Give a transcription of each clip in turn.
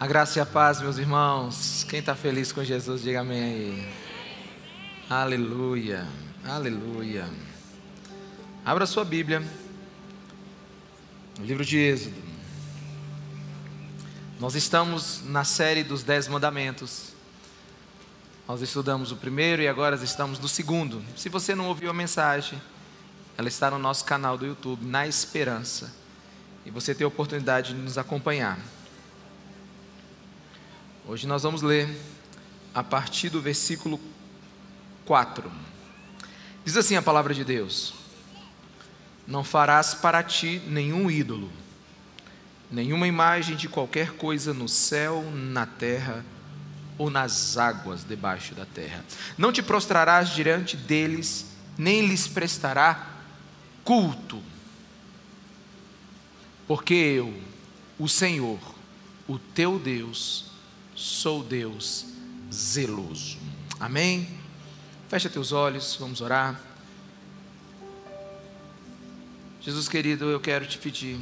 A graça e a paz, meus irmãos. Quem está feliz com Jesus, diga amém aí. Aleluia, aleluia. Abra sua Bíblia, no livro de Êxodo. Nós estamos na série dos Dez Mandamentos. Nós estudamos o primeiro e agora estamos no segundo. Se você não ouviu a mensagem, ela está no nosso canal do YouTube, Na Esperança. E você tem a oportunidade de nos acompanhar. Hoje nós vamos ler a partir do versículo 4. Diz assim a palavra de Deus: Não farás para ti nenhum ídolo, nenhuma imagem de qualquer coisa no céu, na terra ou nas águas debaixo da terra. Não te prostrarás diante deles, nem lhes prestará culto. Porque eu, o Senhor, o teu Deus, sou Deus zeloso. Amém? Fecha teus olhos, vamos orar. Jesus querido, eu quero te pedir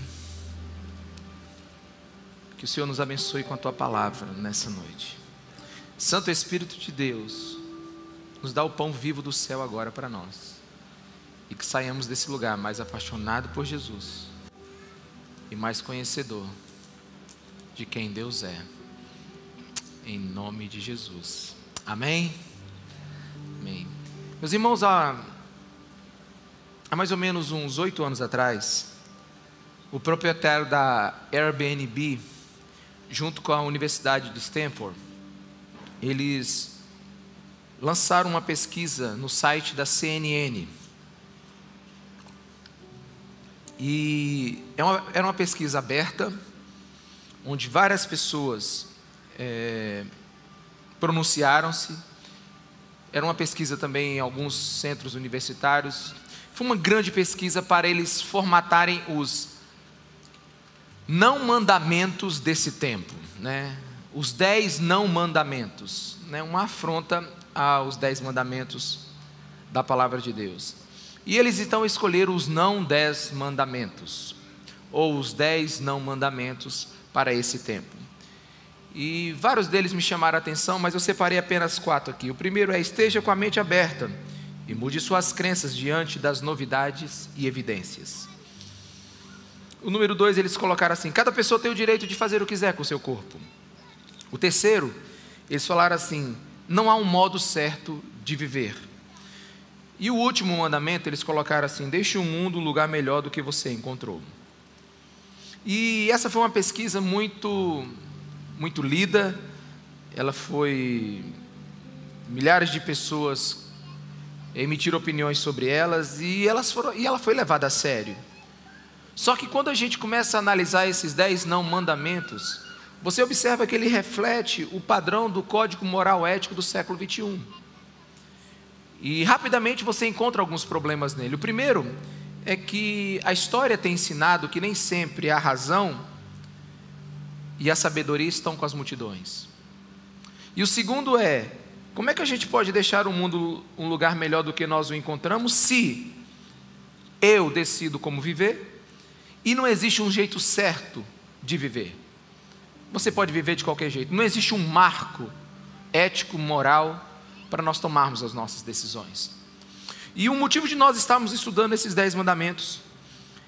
que o Senhor nos abençoe com a tua palavra nessa noite. Santo Espírito de Deus, nos dá o pão vivo do céu agora para nós. E que saiamos desse lugar mais apaixonado por Jesus e mais conhecedor de quem Deus é em nome de Jesus. Amém? Amém. Meus irmãos, há, há mais ou menos uns oito anos atrás, o proprietário da Airbnb, junto com a Universidade de Stanford, eles lançaram uma pesquisa no site da CNN. E é era uma pesquisa aberta, onde várias pessoas é, pronunciaram-se. Era uma pesquisa também em alguns centros universitários. Foi uma grande pesquisa para eles formatarem os não mandamentos desse tempo, né? Os dez não mandamentos, né? Uma afronta aos dez mandamentos da palavra de Deus. E eles então escolheram os não dez mandamentos, ou os dez não mandamentos para esse tempo. E vários deles me chamaram a atenção, mas eu separei apenas quatro aqui. O primeiro é: esteja com a mente aberta e mude suas crenças diante das novidades e evidências. O número dois, eles colocaram assim: cada pessoa tem o direito de fazer o que quiser com o seu corpo. O terceiro, eles falaram assim: não há um modo certo de viver. E o último mandamento, eles colocaram assim: deixe o mundo um lugar melhor do que você encontrou. E essa foi uma pesquisa muito muito lida, ela foi. Milhares de pessoas emitiram opiniões sobre elas e, elas foram, e ela foi levada a sério. Só que quando a gente começa a analisar esses dez não mandamentos, você observa que ele reflete o padrão do código moral ético do século 21. E rapidamente você encontra alguns problemas nele. O primeiro é que a história tem ensinado que nem sempre a razão e a sabedoria estão com as multidões. E o segundo é: como é que a gente pode deixar o mundo um lugar melhor do que nós o encontramos se eu decido como viver e não existe um jeito certo de viver? Você pode viver de qualquer jeito, não existe um marco ético, moral para nós tomarmos as nossas decisões. E o motivo de nós estarmos estudando esses dez mandamentos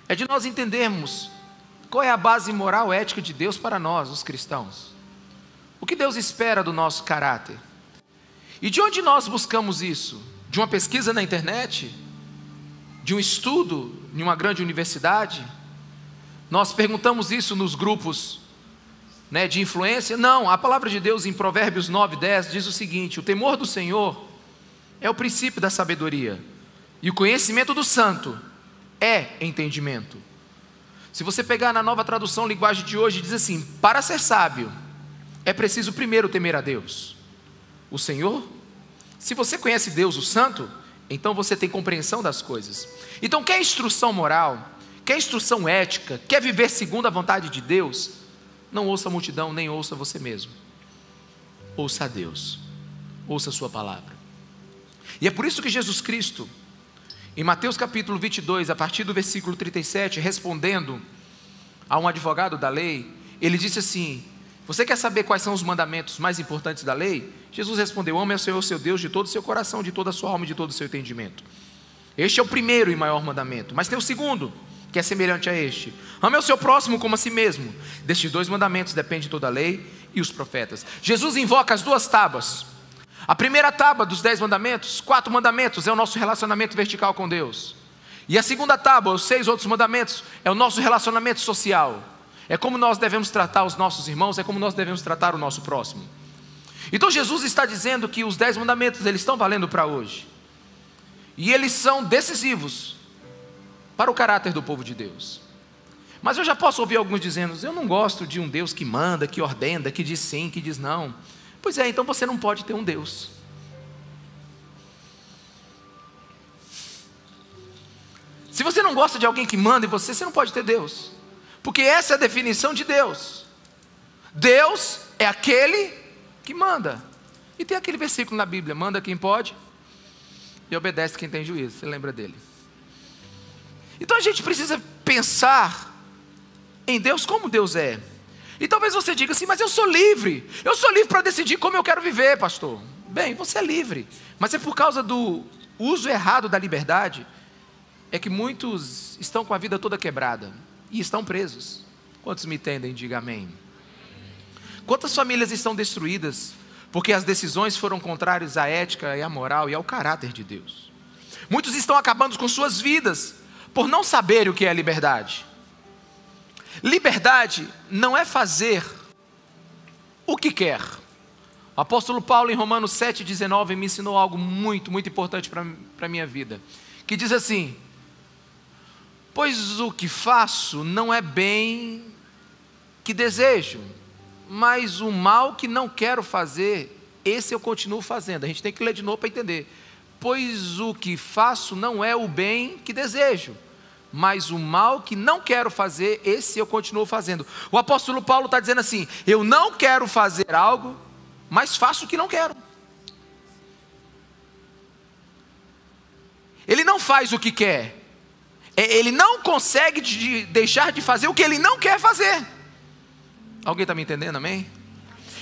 é de nós entendermos qual é a base moral ética de Deus para nós, os cristãos? O que Deus espera do nosso caráter? E de onde nós buscamos isso? De uma pesquisa na internet? De um estudo em uma grande universidade? Nós perguntamos isso nos grupos né, de influência? Não, a palavra de Deus em Provérbios 9, 10 diz o seguinte: o temor do Senhor é o princípio da sabedoria, e o conhecimento do santo é entendimento. Se você pegar na nova tradução linguagem de hoje, diz assim: para ser sábio, é preciso primeiro temer a Deus, o Senhor. Se você conhece Deus, o Santo, então você tem compreensão das coisas. Então, quer instrução moral, quer instrução ética, quer viver segundo a vontade de Deus, não ouça a multidão, nem ouça você mesmo. Ouça a Deus, ouça a Sua palavra. E é por isso que Jesus Cristo, em Mateus capítulo 22, a partir do versículo 37, respondendo a um advogado da lei, ele disse assim: Você quer saber quais são os mandamentos mais importantes da lei? Jesus respondeu: Ame o Senhor, seu Deus, de todo o seu coração, de toda a sua alma e de todo o seu entendimento. Este é o primeiro e maior mandamento. Mas tem o segundo, que é semelhante a este: Ame o seu próximo como a si mesmo. Destes dois mandamentos depende toda a lei e os profetas. Jesus invoca as duas tábuas. A primeira tábua dos dez mandamentos, quatro mandamentos, é o nosso relacionamento vertical com Deus. E a segunda tábua, os seis outros mandamentos, é o nosso relacionamento social. É como nós devemos tratar os nossos irmãos, é como nós devemos tratar o nosso próximo. Então Jesus está dizendo que os dez mandamentos eles estão valendo para hoje. E eles são decisivos para o caráter do povo de Deus. Mas eu já posso ouvir alguns dizendo: eu não gosto de um Deus que manda, que ordena, que diz sim, que diz não. Pois é, então você não pode ter um Deus. Se você não gosta de alguém que manda em você, você não pode ter Deus. Porque essa é a definição de Deus. Deus é aquele que manda. E tem aquele versículo na Bíblia: manda quem pode e obedece quem tem juízo. Você lembra dele? Então a gente precisa pensar em Deus como Deus é. E talvez você diga assim, mas eu sou livre. Eu sou livre para decidir como eu quero viver, pastor. Bem, você é livre. Mas é por causa do uso errado da liberdade é que muitos estão com a vida toda quebrada e estão presos. Quantos me entendem? Diga amém. Quantas famílias estão destruídas porque as decisões foram contrárias à ética e à moral e ao caráter de Deus? Muitos estão acabando com suas vidas por não saber o que é liberdade. Liberdade não é fazer o que quer. O apóstolo Paulo, em Romanos 7,19, me ensinou algo muito, muito importante para a minha vida. Que diz assim: Pois o que faço não é bem que desejo, mas o mal que não quero fazer, esse eu continuo fazendo. A gente tem que ler de novo para entender. Pois o que faço não é o bem que desejo, mas o mal que não quero fazer, esse eu continuo fazendo. O apóstolo Paulo está dizendo assim: eu não quero fazer algo, mas faço o que não quero. Ele não faz o que quer, é, ele não consegue de deixar de fazer o que ele não quer fazer. Alguém está me entendendo, amém?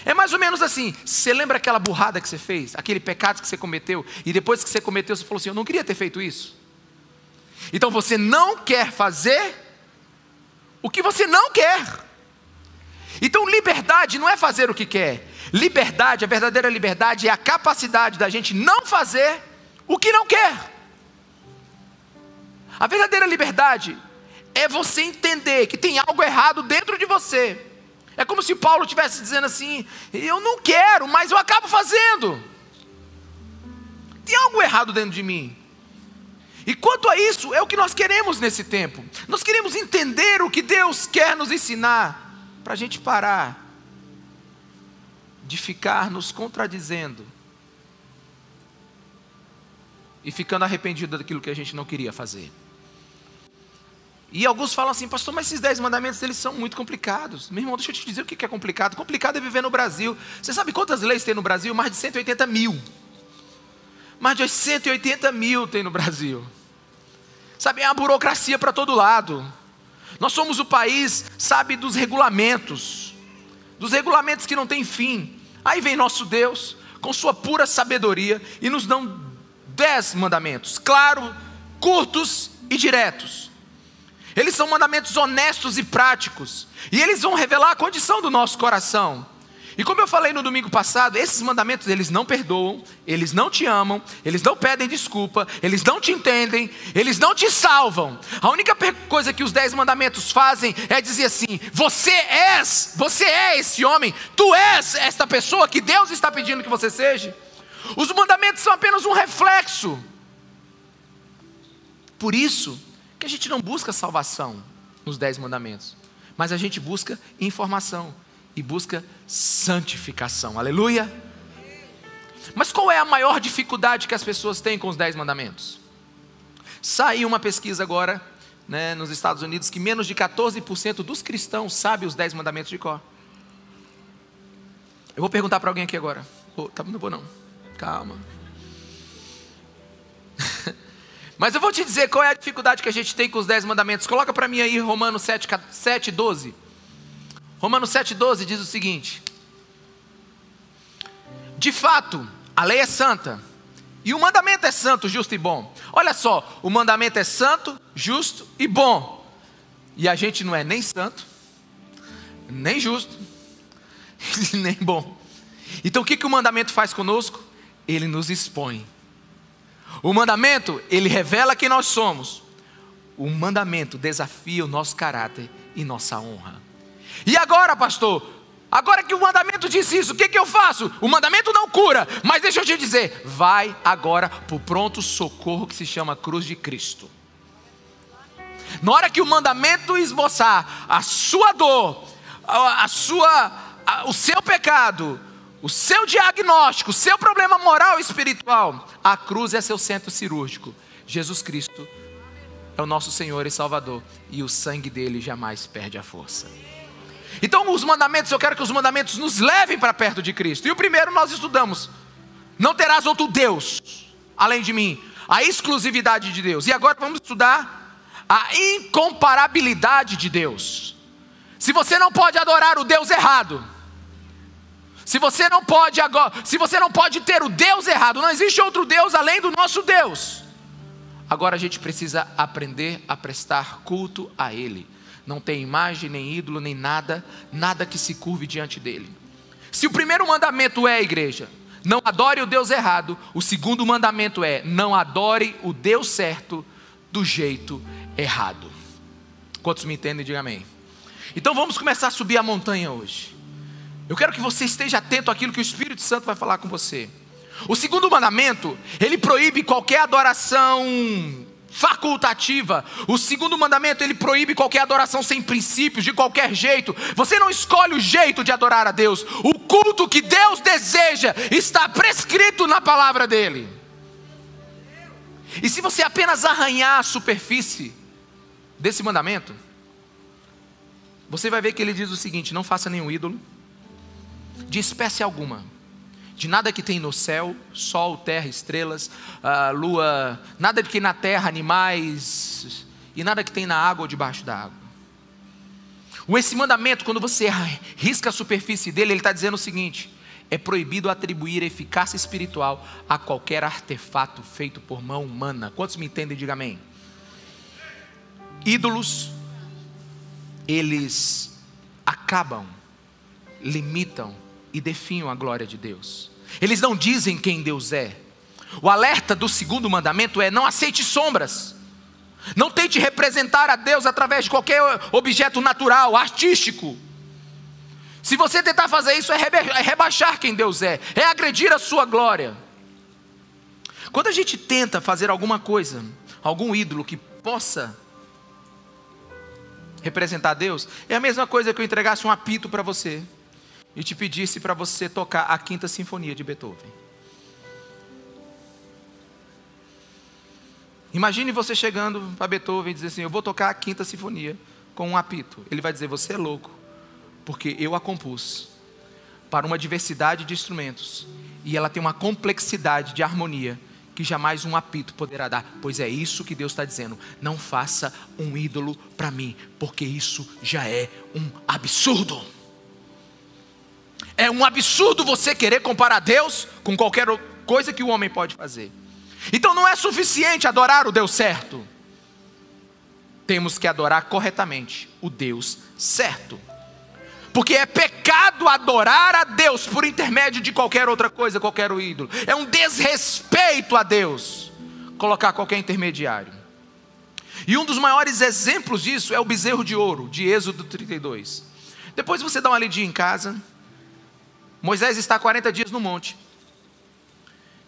É mais ou menos assim: você lembra aquela burrada que você fez, aquele pecado que você cometeu, e depois que você cometeu, você falou assim: Eu não queria ter feito isso. Então você não quer fazer o que você não quer. Então liberdade não é fazer o que quer. Liberdade, a verdadeira liberdade é a capacidade da gente não fazer o que não quer. A verdadeira liberdade é você entender que tem algo errado dentro de você. É como se Paulo estivesse dizendo assim: eu não quero, mas eu acabo fazendo. Tem algo errado dentro de mim. E quanto a isso, é o que nós queremos nesse tempo. Nós queremos entender o que Deus quer nos ensinar, para a gente parar de ficar nos contradizendo e ficando arrependido daquilo que a gente não queria fazer. E alguns falam assim, pastor, mas esses dez mandamentos eles são muito complicados. Meu irmão, deixa eu te dizer o que é complicado. Complicado é viver no Brasil. Você sabe quantas leis tem no Brasil? Mais de 180 mil. Mais de 180 mil tem no Brasil. Sabe, é uma burocracia para todo lado. Nós somos o país, sabe, dos regulamentos, dos regulamentos que não tem fim. Aí vem nosso Deus, com sua pura sabedoria, e nos dão dez mandamentos, claro, curtos e diretos. Eles são mandamentos honestos e práticos, e eles vão revelar a condição do nosso coração. E como eu falei no domingo passado, esses mandamentos eles não perdoam, eles não te amam, eles não pedem desculpa, eles não te entendem, eles não te salvam. A única coisa que os dez mandamentos fazem é dizer assim: você és, você é esse homem, tu és esta pessoa que Deus está pedindo que você seja. Os mandamentos são apenas um reflexo. Por isso que a gente não busca salvação nos dez mandamentos, mas a gente busca informação e busca santificação. Aleluia! Mas qual é a maior dificuldade que as pessoas têm com os dez mandamentos? Saiu uma pesquisa agora né, nos Estados Unidos que menos de 14% dos cristãos sabem os dez mandamentos de cor. Eu vou perguntar para alguém aqui agora. Oh, tá, não vou não. Calma. Mas eu vou te dizer qual é a dificuldade que a gente tem com os dez mandamentos. Coloca para mim aí Romanos 7, 7 12. Romanos 7,12 diz o seguinte: De fato, a lei é santa, e o mandamento é santo, justo e bom. Olha só, o mandamento é santo, justo e bom. E a gente não é nem santo, nem justo, nem bom. Então o que, que o mandamento faz conosco? Ele nos expõe. O mandamento, ele revela quem nós somos. O mandamento desafia o nosso caráter e nossa honra. E agora, pastor? Agora que o mandamento diz isso, o que, que eu faço? O mandamento não cura, mas deixa eu te dizer: vai agora para o pronto socorro que se chama cruz de Cristo. Na hora que o mandamento esboçar a sua dor, a, a sua, a, o seu pecado, o seu diagnóstico, o seu problema moral e espiritual, a cruz é seu centro cirúrgico. Jesus Cristo é o nosso Senhor e Salvador, e o sangue dele jamais perde a força. Então, os mandamentos, eu quero que os mandamentos nos levem para perto de Cristo. E o primeiro nós estudamos: não terás outro Deus além de mim, a exclusividade de Deus. E agora vamos estudar a incomparabilidade de Deus. Se você não pode adorar o Deus errado, se você não pode agora, se você não pode ter o Deus errado, não existe outro Deus além do nosso Deus. Agora a gente precisa aprender a prestar culto a Ele. Não tem imagem, nem ídolo, nem nada, nada que se curve diante dele. Se o primeiro mandamento é a igreja, não adore o Deus errado, o segundo mandamento é: não adore o Deus certo do jeito errado. Quantos me entendem, diga amém. Então vamos começar a subir a montanha hoje. Eu quero que você esteja atento àquilo que o Espírito Santo vai falar com você. O segundo mandamento, ele proíbe qualquer adoração facultativa. O segundo mandamento, ele proíbe qualquer adoração sem princípios, de qualquer jeito. Você não escolhe o jeito de adorar a Deus. O culto que Deus deseja está prescrito na palavra dele. E se você apenas arranhar a superfície desse mandamento, você vai ver que ele diz o seguinte: não faça nenhum ídolo de espécie alguma de nada que tem no céu, sol, terra, estrelas, uh, lua, nada que tem na terra, animais, e nada que tem na água ou debaixo da água. Esse mandamento, quando você risca a superfície dele, ele está dizendo o seguinte: é proibido atribuir eficácia espiritual a qualquer artefato feito por mão humana. Quantos me entendem? Diga amém. Ídolos, eles acabam, limitam e definham a glória de Deus. Eles não dizem quem Deus é. O alerta do segundo mandamento é: não aceite sombras. Não tente representar a Deus através de qualquer objeto natural, artístico. Se você tentar fazer isso, é, é rebaixar quem Deus é, é agredir a sua glória. Quando a gente tenta fazer alguma coisa, algum ídolo que possa representar Deus, é a mesma coisa que eu entregasse um apito para você e te pedisse para você tocar a Quinta Sinfonia de Beethoven. Imagine você chegando para Beethoven e dizer assim: Eu vou tocar a Quinta Sinfonia com um apito. Ele vai dizer: Você é louco, porque eu a compus para uma diversidade de instrumentos e ela tem uma complexidade de harmonia que jamais um apito poderá dar. Pois é isso que Deus está dizendo. Não faça um ídolo para mim, porque isso já é um absurdo. É um absurdo você querer comparar Deus com qualquer coisa que o homem pode fazer. Então não é suficiente adorar o Deus certo. Temos que adorar corretamente o Deus certo. Porque é pecado adorar a Deus por intermédio de qualquer outra coisa, qualquer ídolo. É um desrespeito a Deus colocar qualquer intermediário. E um dos maiores exemplos disso é o bezerro de ouro, de Êxodo 32. Depois você dá uma lidinha em casa, Moisés está 40 dias no monte.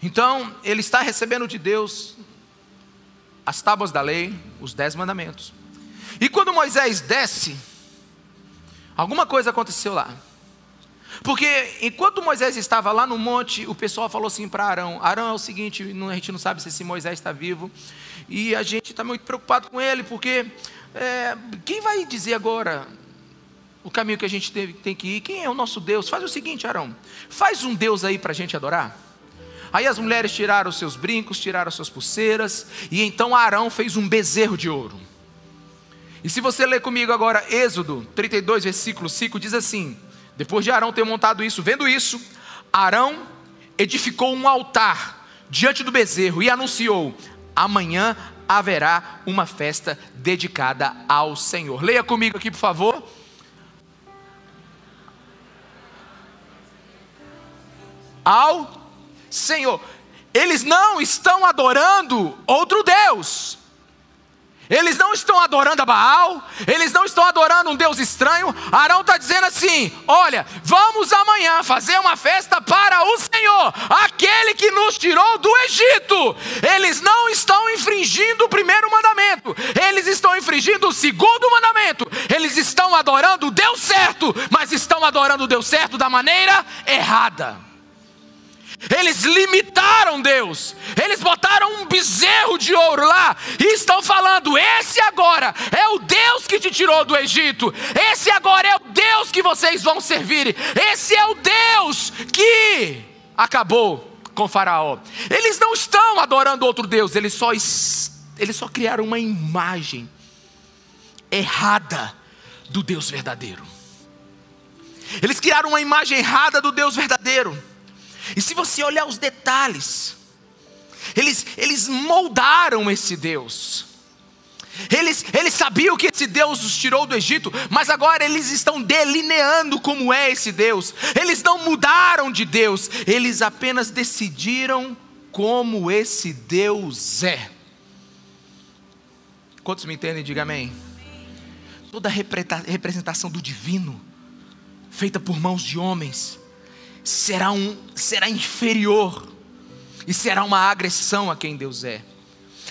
Então, ele está recebendo de Deus as tábuas da lei, os dez mandamentos. E quando Moisés desce, alguma coisa aconteceu lá. Porque enquanto Moisés estava lá no monte, o pessoal falou assim para Arão: Arão é o seguinte, a gente não sabe se esse Moisés está vivo, e a gente está muito preocupado com ele, porque é, quem vai dizer agora o caminho que a gente tem que ir. Quem é o nosso Deus? Faz o seguinte, Arão: faz um Deus aí para a gente adorar. Aí as mulheres tiraram seus brincos, tiraram as suas pulseiras, e então Arão fez um bezerro de ouro. E se você ler comigo agora Êxodo 32, versículo 5, diz assim: Depois de Arão ter montado isso, vendo isso, Arão edificou um altar diante do bezerro e anunciou: Amanhã haverá uma festa dedicada ao Senhor. Leia comigo aqui, por favor. Ao Senhor. Eles não estão adorando outro Deus. Eles não estão adorando a Baal, eles não estão adorando um Deus estranho. Arão está dizendo assim: olha, vamos amanhã fazer uma festa para o Senhor, aquele que nos tirou do Egito. Eles não estão infringindo o primeiro mandamento, eles estão infringindo o segundo mandamento. Eles estão adorando o Deus certo, mas estão adorando o Deus certo da maneira errada. Eles limitaram Deus. Eles botaram um bezerro de ouro lá e estão falando: esse agora é o Deus que te tirou do Egito. Esse agora é o Deus que vocês vão servir. Esse é o Deus que acabou com Faraó. Eles não estão adorando outro Deus, eles só eles só criaram uma imagem errada do Deus verdadeiro. Eles criaram uma imagem errada do Deus verdadeiro. E se você olhar os detalhes, eles, eles moldaram esse Deus. Eles, eles sabiam que esse Deus os tirou do Egito, mas agora eles estão delineando como é esse Deus. Eles não mudaram de Deus, eles apenas decidiram como esse Deus é. Quantos me entendem? Diga amém. Toda representação do divino, feita por mãos de homens, será, um, será inferior e será uma agressão a quem Deus é.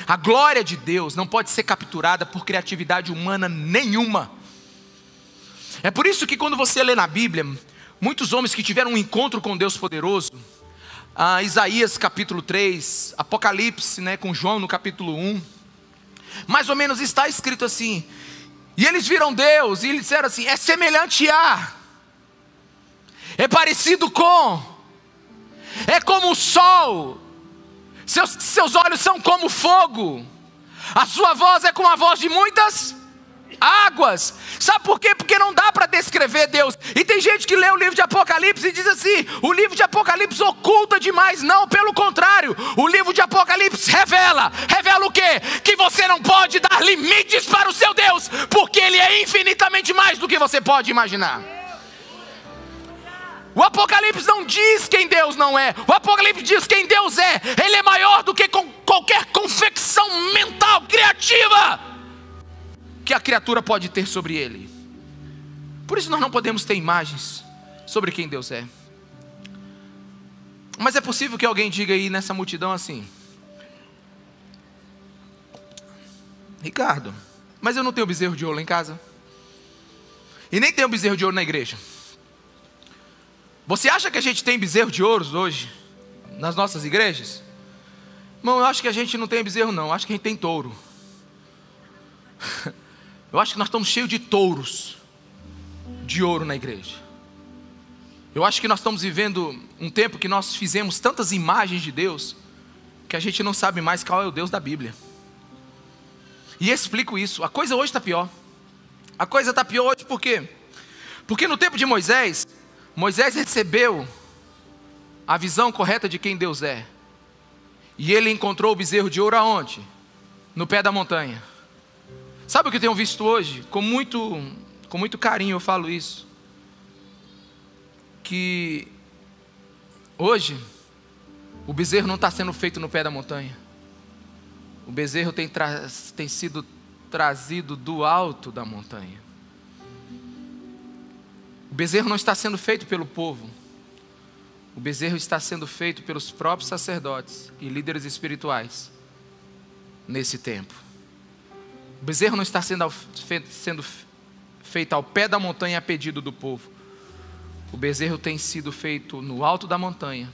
A glória de Deus não pode ser capturada por criatividade humana nenhuma. É por isso que quando você lê na Bíblia, muitos homens que tiveram um encontro com Deus poderoso, ah, Isaías capítulo 3, Apocalipse né, com João no capítulo 1, mais ou menos está escrito assim, e eles viram Deus e disseram assim: é semelhante a, é parecido com, é como o sol, seus, seus olhos são como fogo, a sua voz é como a voz de muitas águas. Sabe por quê? Porque não dá para descrever Deus. E tem gente que lê o livro de Apocalipse e diz assim: o livro de Apocalipse oculta demais. Não, pelo contrário, o livro de Apocalipse revela. Revela o quê? Que você não pode dar limites para o seu Deus, porque Ele é infinitamente mais do que você pode imaginar. O Apocalipse não diz quem Deus não é. O Apocalipse diz quem Deus é. Ele é maior do que qualquer confecção mental criativa que a criatura pode ter sobre ele. Por isso nós não podemos ter imagens sobre quem Deus é. Mas é possível que alguém diga aí nessa multidão assim: Ricardo, mas eu não tenho bezerro de ouro em casa. E nem tenho bezerro de ouro na igreja. Você acha que a gente tem bezerro de ouros hoje nas nossas igrejas? Irmão, eu acho que a gente não tem bezerro, não. Eu acho que a gente tem touro. Eu acho que nós estamos cheios de touros de ouro na igreja. Eu acho que nós estamos vivendo um tempo que nós fizemos tantas imagens de Deus que a gente não sabe mais qual é o Deus da Bíblia. E explico isso. A coisa hoje está pior. A coisa está pior hoje por quê? Porque no tempo de Moisés, Moisés recebeu a visão correta de quem Deus é. E ele encontrou o bezerro de ouro aonde? No pé da montanha. Sabe o que eu tenho visto hoje? Com muito, com muito carinho eu falo isso. Que hoje o bezerro não está sendo feito no pé da montanha. O bezerro tem, tem sido trazido do alto da montanha. O bezerro não está sendo feito pelo povo. O bezerro está sendo feito pelos próprios sacerdotes e líderes espirituais nesse tempo. O bezerro não está sendo, sendo feito ao pé da montanha a pedido do povo. O bezerro tem sido feito no alto da montanha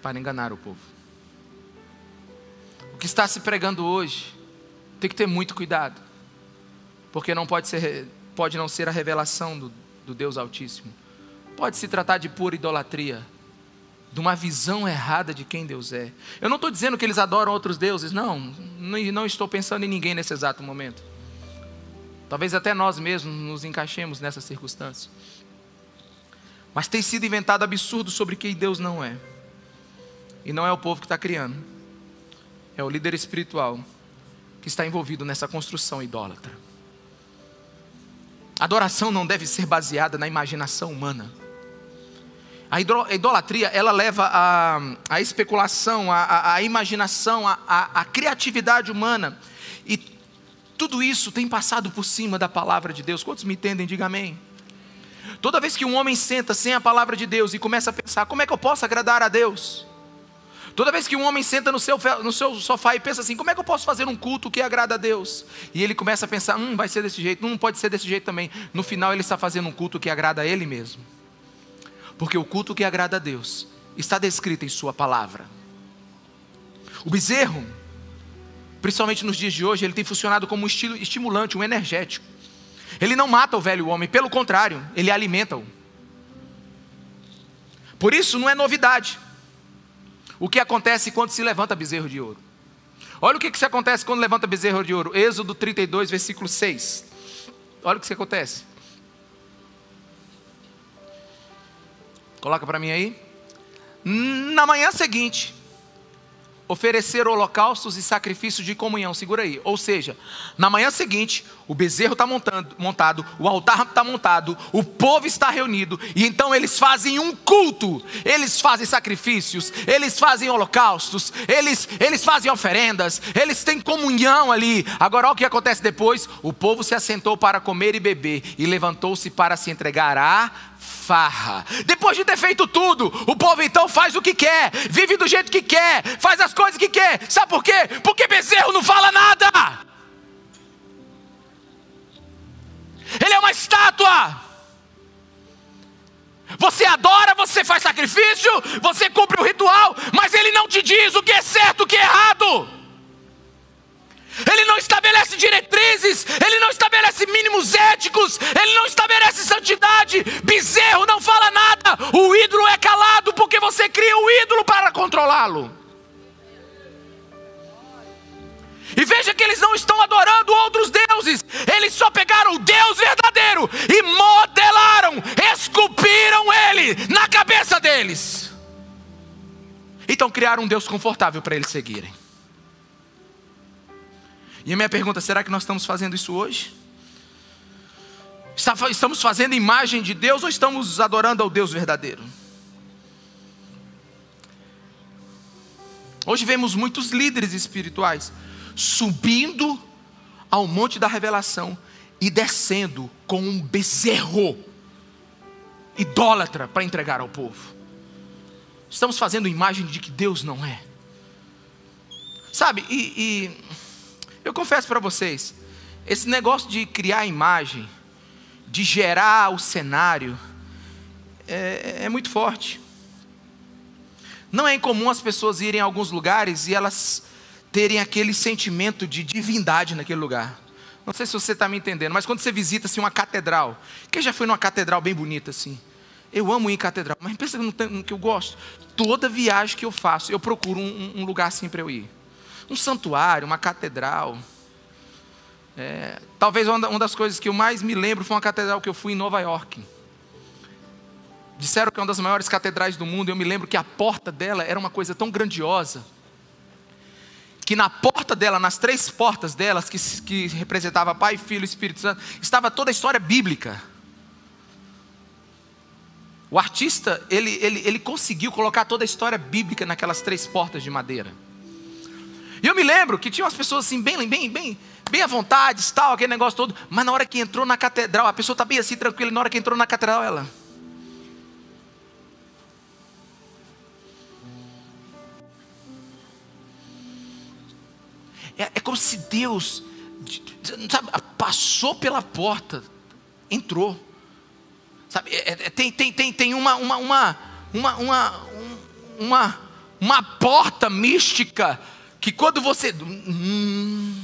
para enganar o povo. O que está se pregando hoje tem que ter muito cuidado, porque não pode ser pode não ser a revelação do, do Deus Altíssimo. Pode se tratar de pura idolatria, de uma visão errada de quem Deus é. Eu não estou dizendo que eles adoram outros deuses, não, não estou pensando em ninguém nesse exato momento. Talvez até nós mesmos nos encaixemos nessa circunstância. Mas tem sido inventado absurdo sobre quem Deus não é. E não é o povo que está criando, é o líder espiritual que está envolvido nessa construção idólatra. Adoração não deve ser baseada na imaginação humana. A idolatria, ela leva a especulação, a imaginação, a, a criatividade humana. E tudo isso tem passado por cima da palavra de Deus. Quantos me entendem? Diga amém. Toda vez que um homem senta sem a palavra de Deus e começa a pensar, como é que eu posso agradar a Deus? Toda vez que um homem senta no seu, no seu sofá e pensa assim, como é que eu posso fazer um culto que agrada a Deus? E ele começa a pensar, hum, vai ser desse jeito, não pode ser desse jeito também. No final ele está fazendo um culto que agrada a ele mesmo. Porque o culto que agrada a Deus está descrito em sua palavra. O bezerro, principalmente nos dias de hoje, ele tem funcionado como um estimulante, um energético. Ele não mata o velho homem, pelo contrário, ele alimenta-o. Por isso não é novidade o que acontece quando se levanta bezerro de ouro. Olha o que, que se acontece quando levanta bezerro de ouro. Êxodo 32, versículo 6. Olha o que acontece. Coloca para mim aí. Na manhã seguinte, oferecer holocaustos e sacrifícios de comunhão. Segura aí. Ou seja, na manhã seguinte, o bezerro está montado, o altar está montado, o povo está reunido, e então eles fazem um culto, eles fazem sacrifícios, eles fazem holocaustos, eles, eles fazem oferendas, eles têm comunhão ali. Agora, olha o que acontece depois: o povo se assentou para comer e beber, e levantou-se para se entregar a farra. Depois de ter feito tudo, o povo então faz o que quer, vive do jeito que quer, faz as coisas que quer. Sabe por quê? Porque bezerro não fala nada. Ele é uma estátua. Você adora, você faz sacrifício, você cumpre o ritual, mas ele não te diz o que é certo, o que é errado. Ele não estabelece diretrizes, ele não estabelece mínimos éticos, ele não estabelece santidade. Bezerro não fala nada, o ídolo é calado porque você cria o ídolo para controlá-lo. E veja que eles não estão adorando outros deuses, eles só pegaram o Deus verdadeiro e modelaram, esculpiram ele na cabeça deles. Então criaram um Deus confortável para eles seguirem. E a minha pergunta: será que nós estamos fazendo isso hoje? Estamos fazendo imagem de Deus ou estamos adorando ao Deus verdadeiro? Hoje vemos muitos líderes espirituais subindo ao monte da revelação e descendo com um bezerro idólatra para entregar ao povo. Estamos fazendo imagem de que Deus não é. Sabe, e, e eu confesso para vocês, esse negócio de criar imagem, de gerar o cenário, é, é muito forte. Não é incomum as pessoas irem a alguns lugares e elas terem aquele sentimento de divindade naquele lugar. Não sei se você está me entendendo, mas quando você visita assim, uma catedral, quem já foi numa catedral bem bonita assim? Eu amo ir em catedral, mas pensa que eu gosto. Toda viagem que eu faço, eu procuro um, um lugar assim para eu ir um santuário, uma catedral. É, talvez uma das coisas que eu mais me lembro foi uma catedral que eu fui em Nova York. Disseram que é uma das maiores catedrais do mundo. Eu me lembro que a porta dela era uma coisa tão grandiosa que na porta dela, nas três portas delas, que, que representava Pai, Filho e Espírito Santo, estava toda a história bíblica. O artista, ele, ele, ele conseguiu colocar toda a história bíblica naquelas três portas de madeira. E eu me lembro que tinha umas pessoas assim, bem, bem, bem, bem à vontade, tal, aquele negócio todo. Mas na hora que entrou na catedral, a pessoa está bem assim, tranquila, e na hora que entrou na catedral, ela. É, é como se Deus sabe, passou pela porta, entrou. Sabe, é, é, tem, tem, tem, tem uma, uma, uma, uma, uma, uma, uma porta mística que quando você. Hum,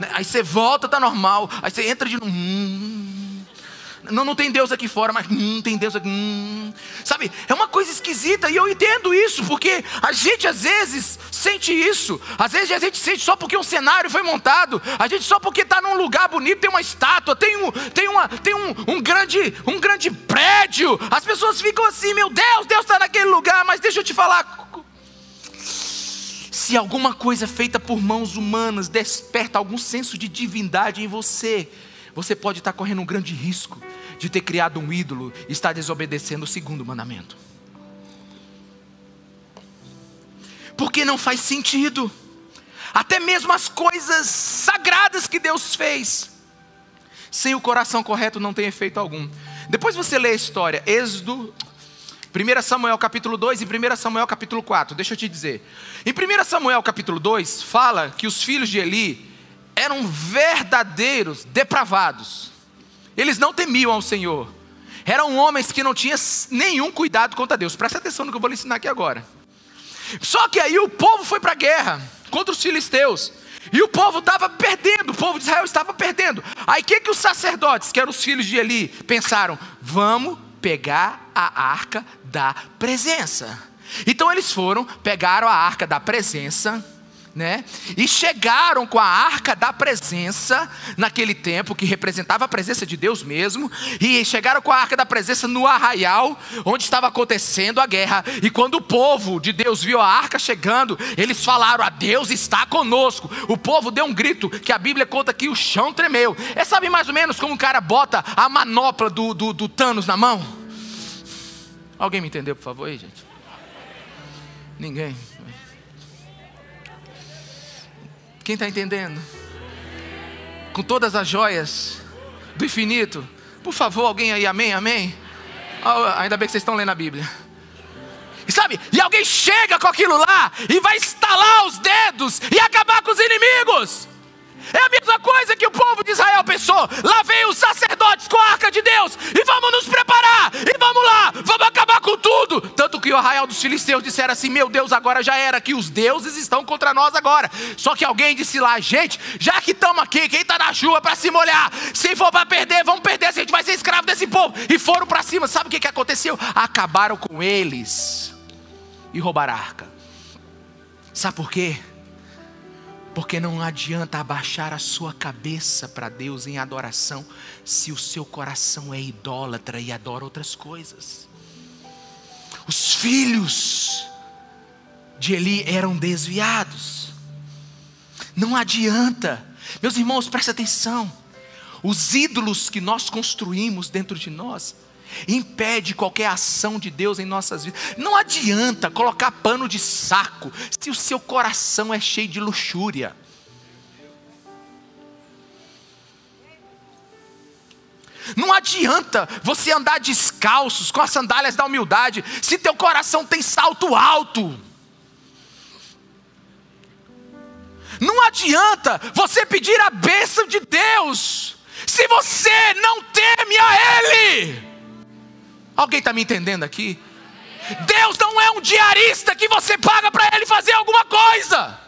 né, aí você volta, tá normal. Aí você entra de novo. Hum, não, não tem Deus aqui fora, mas hum, tem Deus aqui. Hum. Sabe, é uma coisa esquisita e eu entendo isso, porque a gente às vezes sente isso. Às vezes a gente sente só porque um cenário foi montado, a gente só porque está num lugar bonito, tem uma estátua, tem um, tem uma, tem um, um, grande, um grande prédio. As pessoas ficam assim, meu Deus, Deus está naquele lugar, mas deixa eu te falar. Se alguma coisa feita por mãos humanas desperta algum senso de divindade em você, você pode estar correndo um grande risco de ter criado um ídolo e estar desobedecendo o segundo mandamento. Porque não faz sentido. Até mesmo as coisas sagradas que Deus fez, sem o coração correto não tem efeito algum. Depois você lê a história, Êxodo, 1 Samuel capítulo 2 e 1 Samuel capítulo 4, deixa eu te dizer. Em 1 Samuel capítulo 2, fala que os filhos de Eli eram verdadeiros depravados. Eles não temiam ao Senhor. Eram homens que não tinham nenhum cuidado contra Deus. Presta atenção no que eu vou lhe ensinar aqui agora. Só que aí o povo foi para a guerra contra os filisteus. E o povo estava perdendo, o povo de Israel estava perdendo. Aí o que, que os sacerdotes, que eram os filhos de Eli, pensaram? Vamos pegar a arca da presença. Então eles foram, pegaram a arca da presença né? E chegaram com a arca da presença naquele tempo que representava a presença de Deus mesmo, e chegaram com a arca da presença no arraial onde estava acontecendo a guerra. E quando o povo de Deus viu a arca chegando, eles falaram: "A Deus está conosco". O povo deu um grito que a Bíblia conta que o chão tremeu. É sabe mais ou menos como um cara bota a manopla do, do, do Thanos na mão? Alguém me entendeu, por favor, aí, gente? Ninguém. Quem está entendendo? Com todas as joias do infinito. Por favor, alguém aí, amém, amém? Oh, ainda bem que vocês estão lendo a Bíblia. E sabe, e alguém chega com aquilo lá e vai estalar os dedos e acabar com os inimigos. É a mesma coisa que o povo de Israel pensou. Lá vem os sacerdotes com a arca de Deus e vamos nos preparar e vamos lá, vamos acabar com tudo. Tanto que o arraial dos filisteus disseram assim: Meu Deus, agora já era, que os deuses estão contra nós agora. Só que alguém disse lá: Gente, já que estamos aqui, quem está na chuva para se molhar? Se for para perder, vamos perder, a gente vai ser escravo desse povo. E foram para cima. Sabe o que, que aconteceu? Acabaram com eles e roubaram a arca. Sabe por quê? Porque não adianta abaixar a sua cabeça para Deus em adoração se o seu coração é idólatra e adora outras coisas. Os filhos de Eli eram desviados. Não adianta. Meus irmãos, presta atenção. Os ídolos que nós construímos dentro de nós impede qualquer ação de Deus em nossas vidas. Não adianta colocar pano de saco se o seu coração é cheio de luxúria. Não adianta você andar descalços com as sandálias da humildade se teu coração tem salto alto. Não adianta você pedir a bênção de Deus se você não teme a Ele. Alguém está me entendendo aqui? Deus não é um diarista que você paga para ele fazer alguma coisa.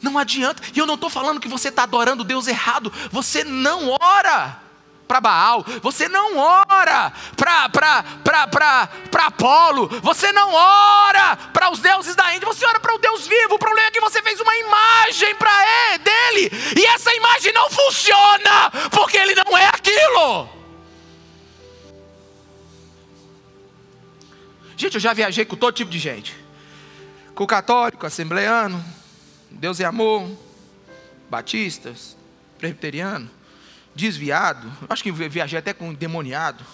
Não adianta, e eu não estou falando que você está adorando Deus errado, você não ora para Baal, você não ora para Apolo, você não ora para os deuses da Índia, você ora para o Deus vivo. O problema é que você fez uma imagem para ele, dele, e essa imagem não funciona, porque ele não é aquilo. Gente, eu já viajei com todo tipo de gente. Com católico, assembleano, Deus é amor, batistas, presbiteriano, desviado. Acho que viajei até com um demoniado.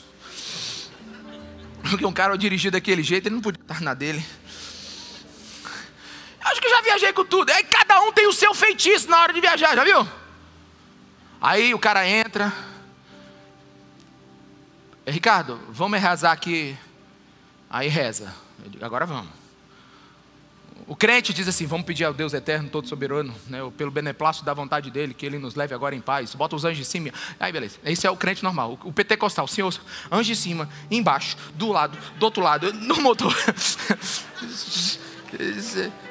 Porque um cara dirigiu daquele jeito, ele não podia estar na dele. Acho que já viajei com tudo. Aí cada um tem o seu feitiço na hora de viajar, já viu? Aí o cara entra. Ricardo, vamos rezar aqui. Aí reza. Digo, agora vamos. O crente diz assim: vamos pedir ao Deus eterno, todo soberano, né, pelo beneplácito da vontade dele, que ele nos leve agora em paz. Bota os anjos em cima. Aí, beleza. Esse é o crente normal. O pentecostal, Senhor, anjo em cima, embaixo, do lado, do outro lado, no motor.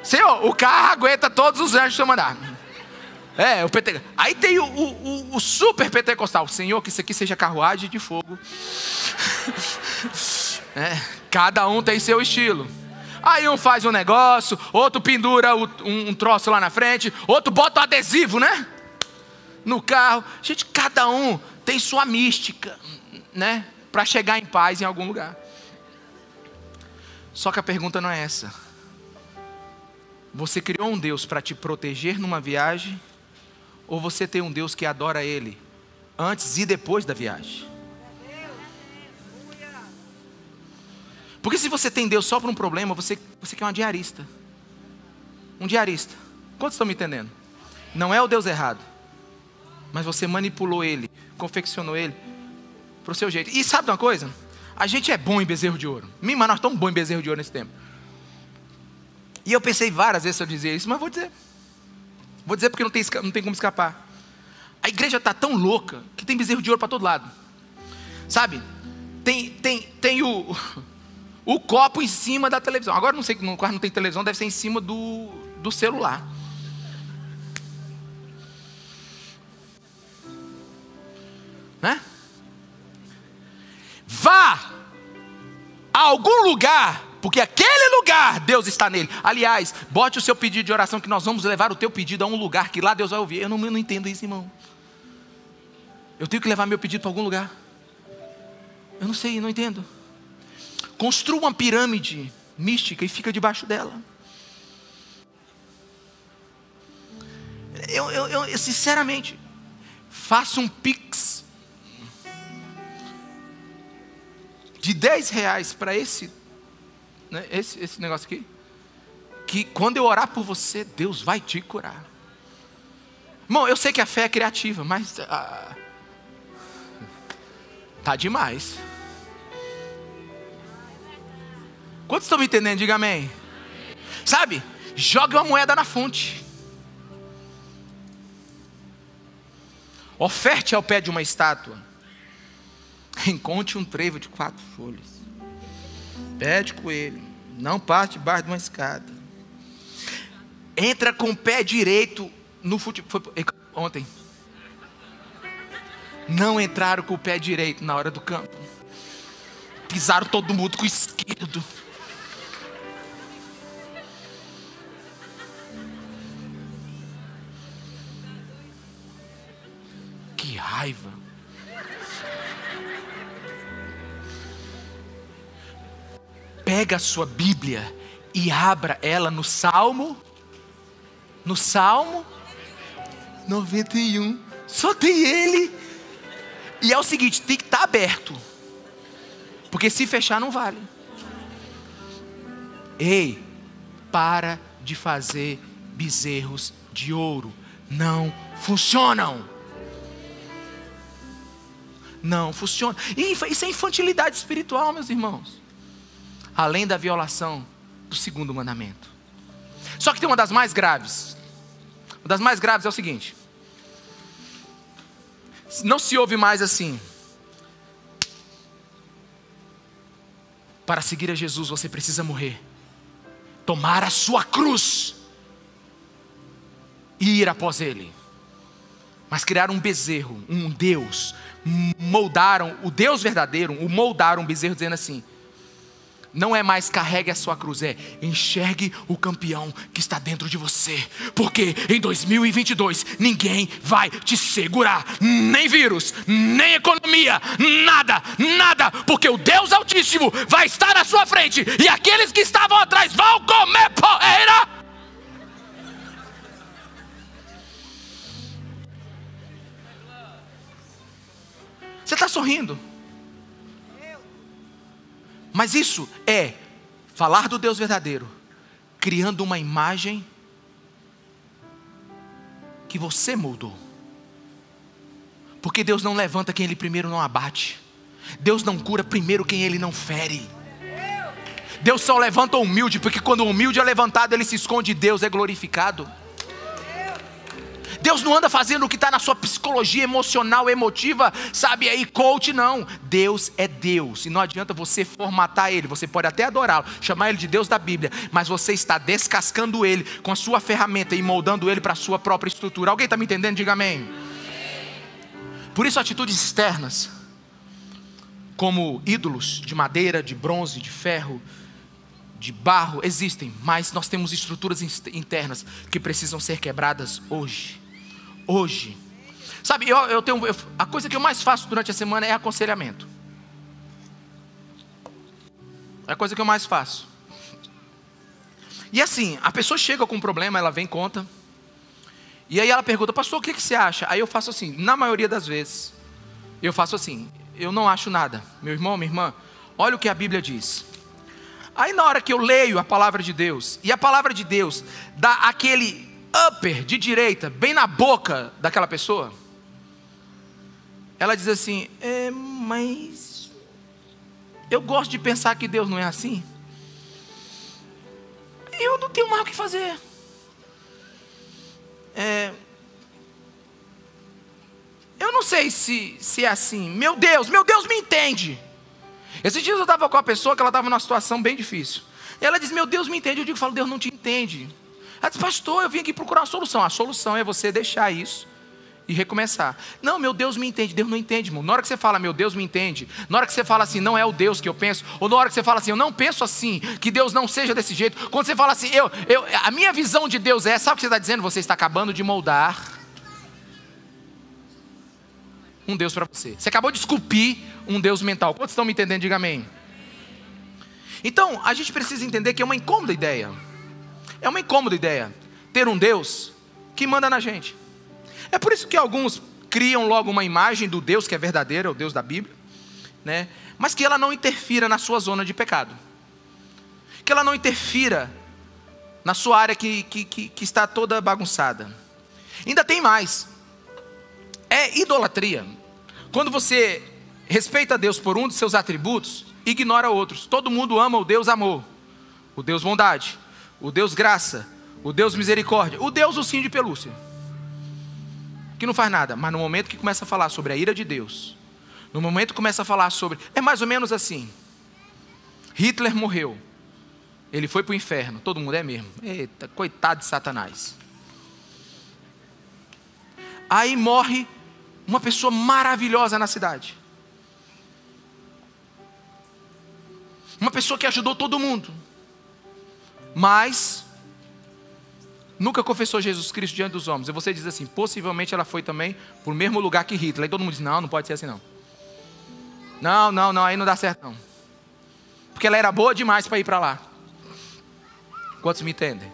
Senhor, o carro aguenta todos os anjos que eu mandar. É, o PT. Aí tem o, o, o, super pentecostal. Senhor, que isso aqui seja carruagem de fogo. É, cada um tem seu estilo. Aí um faz um negócio, outro pendura um, troço lá na frente, outro bota um adesivo, né? No carro. Gente, cada um tem sua mística, né? Para chegar em paz em algum lugar. Só que a pergunta não é essa. Você criou um Deus para te proteger numa viagem? Ou você tem um Deus que adora Ele antes e depois da viagem? Porque se você tem Deus só para um problema, você, você quer uma diarista. Um diarista. Quantos estão me entendendo? Não é o Deus errado. Mas você manipulou ele, confeccionou ele para o seu jeito. E sabe uma coisa? A gente é bom em bezerro de ouro. Mim, mas nós estamos bons em bezerro de ouro nesse tempo. E eu pensei várias vezes se eu dizer isso, mas vou dizer. Vou dizer porque não tem, não tem como escapar. A igreja está tão louca que tem bezerro de ouro para todo lado. Sabe? Tem, tem, tem o, o copo em cima da televisão. Agora não sei, no quarto não tem televisão, deve ser em cima do, do celular. Né? Vá a algum lugar, porque aquele lugar Deus está nele. Aliás, bote o seu pedido de oração que nós vamos levar o teu pedido a um lugar que lá Deus vai ouvir. Eu não, eu não entendo isso, irmão. Eu tenho que levar meu pedido para algum lugar. Eu não sei, não entendo. Construa uma pirâmide mística e fica debaixo dela. Eu, eu, eu sinceramente, faça um pix de 10 reais para esse, né, esse, esse negócio aqui. Que quando eu orar por você, Deus vai te curar. Irmão, eu sei que a fé é criativa, mas ah, tá demais. Quantos estão me entendendo? Diga amém. Sabe? Jogue uma moeda na fonte. Oferte ao pé de uma estátua. Encontre um trevo de quatro folhas. Pede coelho. Não passe debaixo de uma escada. Entra com o pé direito no futebol. Ontem. Não entraram com o pé direito na hora do campo. Pisaram todo mundo com o esquerdo. Raiva. Pega a sua Bíblia e abra ela no Salmo, no Salmo 91. Só tem ele. E é o seguinte, tem que estar tá aberto. Porque se fechar não vale. Ei, para de fazer bezerros de ouro. Não funcionam não funciona. Isso é infantilidade espiritual, meus irmãos. Além da violação do segundo mandamento. Só que tem uma das mais graves. Uma das mais graves é o seguinte: não se ouve mais assim. Para seguir a Jesus você precisa morrer, tomar a sua cruz e ir após Ele. Mas criar um bezerro, um Deus, moldaram o Deus verdadeiro, o moldaram um bezerro dizendo assim: não é mais carregue a sua cruz, é enxergue o campeão que está dentro de você, porque em 2022 ninguém vai te segurar, nem vírus, nem economia, nada, nada, porque o Deus Altíssimo vai estar à sua frente e aqueles que estavam atrás vão comer poeira. Você está sorrindo. Mas isso é falar do Deus verdadeiro, criando uma imagem que você moldou. Porque Deus não levanta quem Ele primeiro não abate. Deus não cura primeiro quem Ele não fere. Deus só levanta o humilde, porque quando o humilde é levantado, ele se esconde e Deus é glorificado. Deus não anda fazendo o que está na sua psicologia emocional, emotiva, sabe aí, coach, não. Deus é Deus. E não adianta você formatar Ele. Você pode até adorá-lo, chamar Ele de Deus da Bíblia, mas você está descascando Ele com a sua ferramenta e moldando Ele para a sua própria estrutura. Alguém está me entendendo? Diga amém. Por isso, atitudes externas, como ídolos de madeira, de bronze, de ferro, de barro, existem, mas nós temos estruturas internas que precisam ser quebradas hoje. Hoje. Sabe, eu, eu tenho. Eu, a coisa que eu mais faço durante a semana é aconselhamento. É a coisa que eu mais faço. E assim, a pessoa chega com um problema, ela vem conta. E aí ela pergunta, pastor, o que, que você acha? Aí eu faço assim, na maioria das vezes, eu faço assim, eu não acho nada. Meu irmão, minha irmã, olha o que a Bíblia diz. Aí na hora que eu leio a palavra de Deus, e a palavra de Deus dá aquele upper de direita, bem na boca daquela pessoa, ela diz assim: é, mas eu gosto de pensar que Deus não é assim. Eu não tenho mais o que fazer. É, eu não sei se, se é assim. Meu Deus, meu Deus me entende. Esses dias eu estava com uma pessoa que ela estava numa situação bem difícil. Ela diz, meu Deus me entende. Eu digo, falo, Deus não te entende. Ela diz, pastor, eu vim aqui procurar uma solução. A solução é você deixar isso e recomeçar. Não, meu Deus me entende. Deus não entende, irmão. Na hora que você fala, meu Deus me entende, na hora que você fala assim, não é o Deus que eu penso, ou na hora que você fala assim, eu não penso assim, que Deus não seja desse jeito. Quando você fala assim, eu, eu, a minha visão de Deus é, sabe o que você está dizendo? Você está acabando de moldar um Deus para você. Você acabou de esculpir um Deus mental. Quantos estão me entendendo? Diga amém. Então, a gente precisa entender que é uma incômoda ideia. É uma incômoda ideia ter um Deus que manda na gente. É por isso que alguns criam logo uma imagem do Deus que é verdadeiro, o Deus da Bíblia, né? mas que ela não interfira na sua zona de pecado. Que ela não interfira na sua área que, que, que, que está toda bagunçada. Ainda tem mais. É idolatria. Quando você respeita Deus por um de seus atributos, ignora outros. Todo mundo ama o Deus amor, o Deus bondade, o Deus graça, o Deus misericórdia, o Deus ursinho de pelúcia que não faz nada, mas no momento que começa a falar sobre a ira de Deus, no momento que começa a falar sobre. É mais ou menos assim. Hitler morreu. Ele foi para o inferno. Todo mundo é mesmo. Eita, coitado de Satanás. Aí morre uma pessoa maravilhosa na cidade. Uma pessoa que ajudou todo mundo. Mas nunca confessou Jesus Cristo diante dos homens. E você diz assim, possivelmente ela foi também para o mesmo lugar que Hitler. Aí todo mundo diz, não, não pode ser assim não. Não, não, não, aí não dá certo não. Porque ela era boa demais para ir para lá. Quantos me entendem?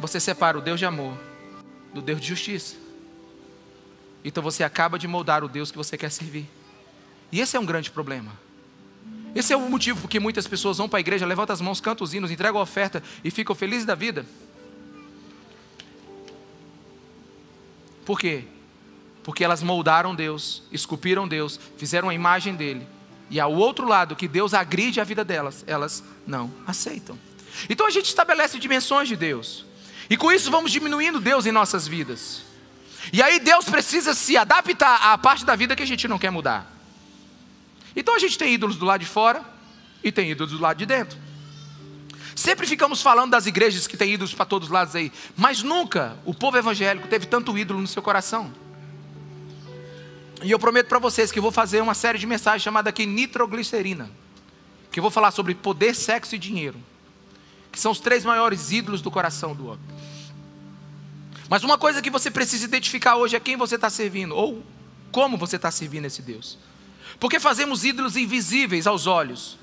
Você separa o Deus de amor do Deus de justiça. Então você acaba de moldar o Deus que você quer servir. E esse é um grande problema. Esse é o motivo porque muitas pessoas vão para a igreja, levantam as mãos, cantam os hinos, entregam a oferta e ficam felizes da vida. Por quê? Porque elas moldaram Deus, esculpiram Deus, fizeram a imagem dele. E ao outro lado, que Deus agride a vida delas, elas não aceitam. Então a gente estabelece dimensões de Deus. E com isso vamos diminuindo Deus em nossas vidas. E aí Deus precisa se adaptar à parte da vida que a gente não quer mudar. Então a gente tem ídolos do lado de fora e tem ídolos do lado de dentro. Sempre ficamos falando das igrejas que têm ídolos para todos os lados aí, mas nunca o povo evangélico teve tanto ídolo no seu coração. E eu prometo para vocês que vou fazer uma série de mensagens chamada aqui nitroglicerina, que eu vou falar sobre poder, sexo e dinheiro, que são os três maiores ídolos do coração do homem. Mas uma coisa que você precisa identificar hoje é quem você está servindo, ou como você está servindo esse Deus. Porque fazemos ídolos invisíveis aos olhos,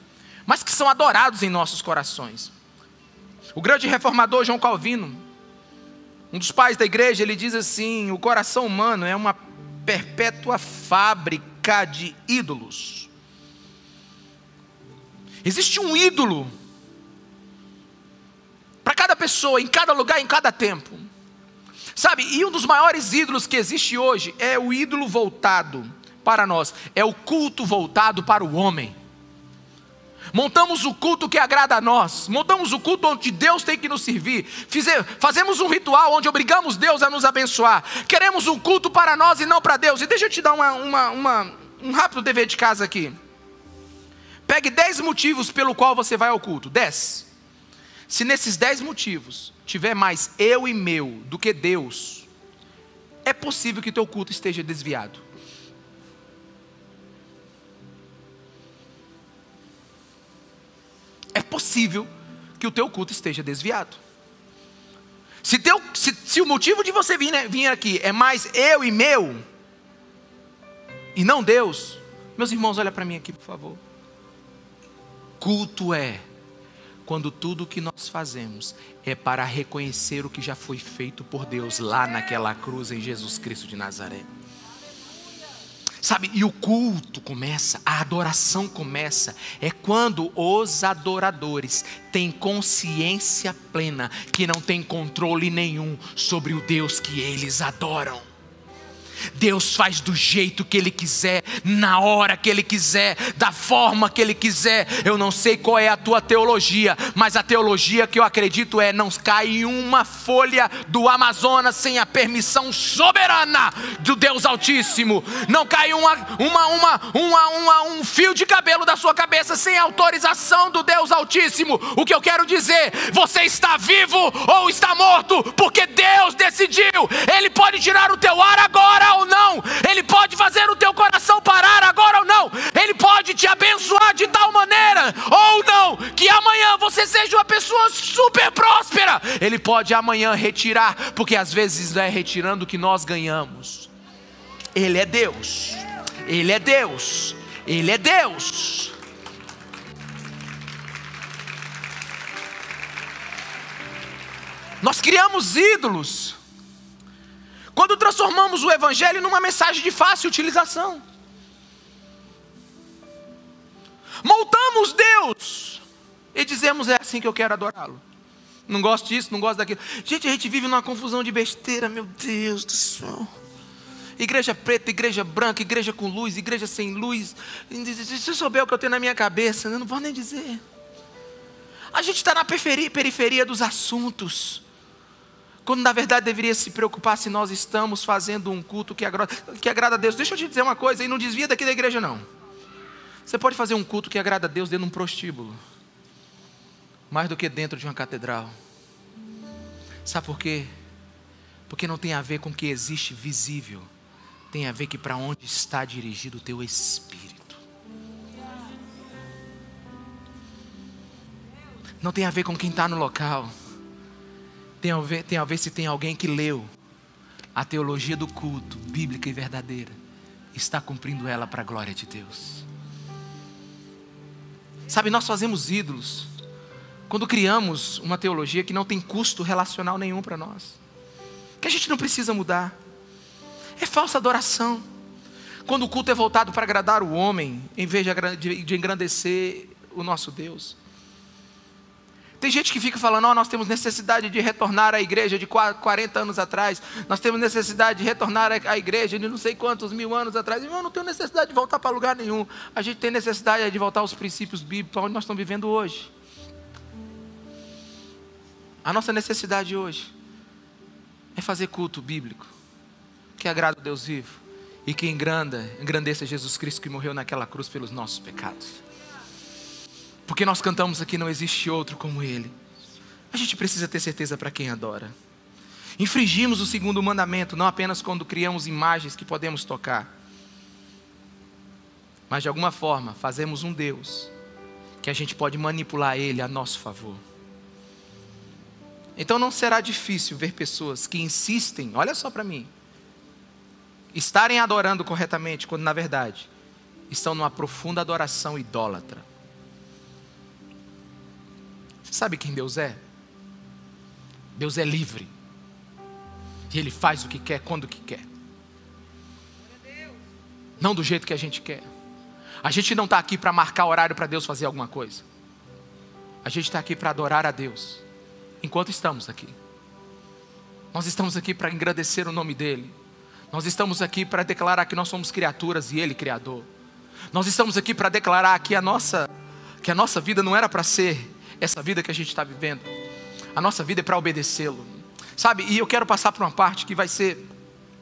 mas que são adorados em nossos corações. O grande reformador João Calvino, um dos pais da igreja, ele diz assim: o coração humano é uma perpétua fábrica de ídolos. Existe um ídolo para cada pessoa, em cada lugar, em cada tempo. Sabe, e um dos maiores ídolos que existe hoje é o ídolo voltado para nós, é o culto voltado para o homem. Montamos o culto que agrada a nós. Montamos o culto onde Deus tem que nos servir. fazemos um ritual onde obrigamos Deus a nos abençoar. Queremos um culto para nós e não para Deus. E deixa eu te dar uma, uma, uma, um rápido dever de casa aqui. Pegue dez motivos pelo qual você vai ao culto. Dez. Se nesses dez motivos tiver mais eu e meu do que Deus, é possível que teu culto esteja desviado. Possível que o teu culto esteja desviado. Se, teu, se, se o motivo de você vir, né, vir aqui é mais eu e meu, e não Deus, meus irmãos, olha para mim aqui, por favor. Culto é quando tudo o que nós fazemos é para reconhecer o que já foi feito por Deus lá naquela cruz em Jesus Cristo de Nazaré. Sabe, e o culto começa, a adoração começa, é quando os adoradores têm consciência plena que não tem controle nenhum sobre o Deus que eles adoram. Deus faz do jeito que Ele quiser, na hora que Ele quiser, da forma que Ele quiser. Eu não sei qual é a tua teologia, mas a teologia que eu acredito é: não cai uma folha do Amazonas sem a permissão soberana do Deus Altíssimo, não cai uma, uma, uma, uma, uma, um fio de cabelo da sua cabeça sem autorização do Deus Altíssimo. O que eu quero dizer, você está vivo ou está morto, porque Deus decidiu, Ele pode tirar o teu ar agora ou não, Ele pode fazer o teu coração parar agora ou não, Ele pode te abençoar de tal maneira ou não, que amanhã você seja uma pessoa super próspera, Ele pode amanhã retirar, porque às vezes é retirando que nós ganhamos. Ele é Deus, Ele é Deus, Ele é Deus. Nós criamos ídolos quando transformamos o Evangelho numa mensagem de fácil utilização. Montamos Deus e dizemos: é assim que eu quero adorá-lo. Não gosto disso, não gosto daquilo. Gente, a gente vive numa confusão de besteira, meu Deus do céu. Igreja preta, igreja branca, igreja com luz, igreja sem luz. Se eu souber o que eu tenho na minha cabeça, eu não vou nem dizer. A gente está na periferia dos assuntos. Quando na verdade deveria se preocupar se nós estamos fazendo um culto que agrada, que agrada a Deus. Deixa eu te dizer uma coisa, e não desvia daqui da igreja não. Você pode fazer um culto que agrada a Deus dentro de um prostíbulo, mais do que dentro de uma catedral. Sabe por quê? Porque não tem a ver com o que existe visível, tem a ver que para onde está dirigido o teu espírito. Não tem a ver com quem está no local tem a, ver, tem a ver se tem alguém que leu a teologia do culto, bíblica e verdadeira, está cumprindo ela para a glória de Deus. Sabe, nós fazemos ídolos quando criamos uma teologia que não tem custo relacional nenhum para nós, que a gente não precisa mudar. É falsa adoração. Quando o culto é voltado para agradar o homem, em vez de engrandecer o nosso Deus. Tem gente que fica falando, oh, nós temos necessidade de retornar à igreja de 40 anos atrás, nós temos necessidade de retornar à igreja de não sei quantos mil anos atrás. Eu não tenho necessidade de voltar para lugar nenhum. A gente tem necessidade de voltar aos princípios bíblicos, onde nós estamos vivendo hoje. A nossa necessidade hoje é fazer culto bíblico, que agrada a Deus vivo e que engranda, engrandeça Jesus Cristo que morreu naquela cruz pelos nossos pecados. Porque nós cantamos aqui, não existe outro como Ele. A gente precisa ter certeza para quem adora. Infringimos o segundo mandamento, não apenas quando criamos imagens que podemos tocar, mas de alguma forma fazemos um Deus que a gente pode manipular Ele a nosso favor. Então não será difícil ver pessoas que insistem, olha só para mim, estarem adorando corretamente, quando na verdade estão numa profunda adoração idólatra. Sabe quem Deus é? Deus é livre. E Ele faz o que quer, quando que quer. Não do jeito que a gente quer. A gente não está aqui para marcar horário para Deus fazer alguma coisa. A gente está aqui para adorar a Deus. Enquanto estamos aqui. Nós estamos aqui para engrandecer o nome dEle. Nós estamos aqui para declarar que nós somos criaturas e Ele Criador. Nós estamos aqui para declarar que a nossa que a nossa vida não era para ser essa vida que a gente está vivendo. A nossa vida é para obedecê-lo. Sabe? E eu quero passar por uma parte que vai ser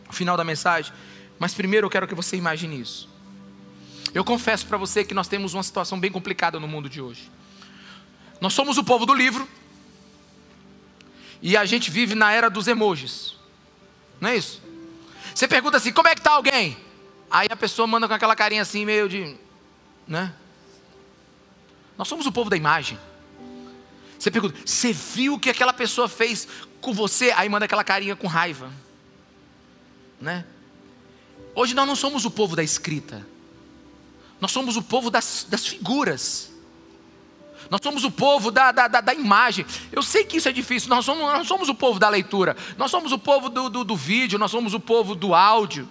o final da mensagem, mas primeiro eu quero que você imagine isso. Eu confesso para você que nós temos uma situação bem complicada no mundo de hoje. Nós somos o povo do livro e a gente vive na era dos emojis. Não é isso? Você pergunta assim: como é que está alguém? Aí a pessoa manda com aquela carinha assim, meio de. Né? Nós somos o povo da imagem. Você pergunta: você viu o que aquela pessoa fez com você? Aí manda aquela carinha com raiva. Né? Hoje nós não somos o povo da escrita. Nós somos o povo das, das figuras. Nós somos o povo da, da, da, da, imagem. Eu sei que isso é difícil. Nós somos, nós somos o povo da leitura. Nós somos o povo do, do, do vídeo. Nós somos o povo do áudio.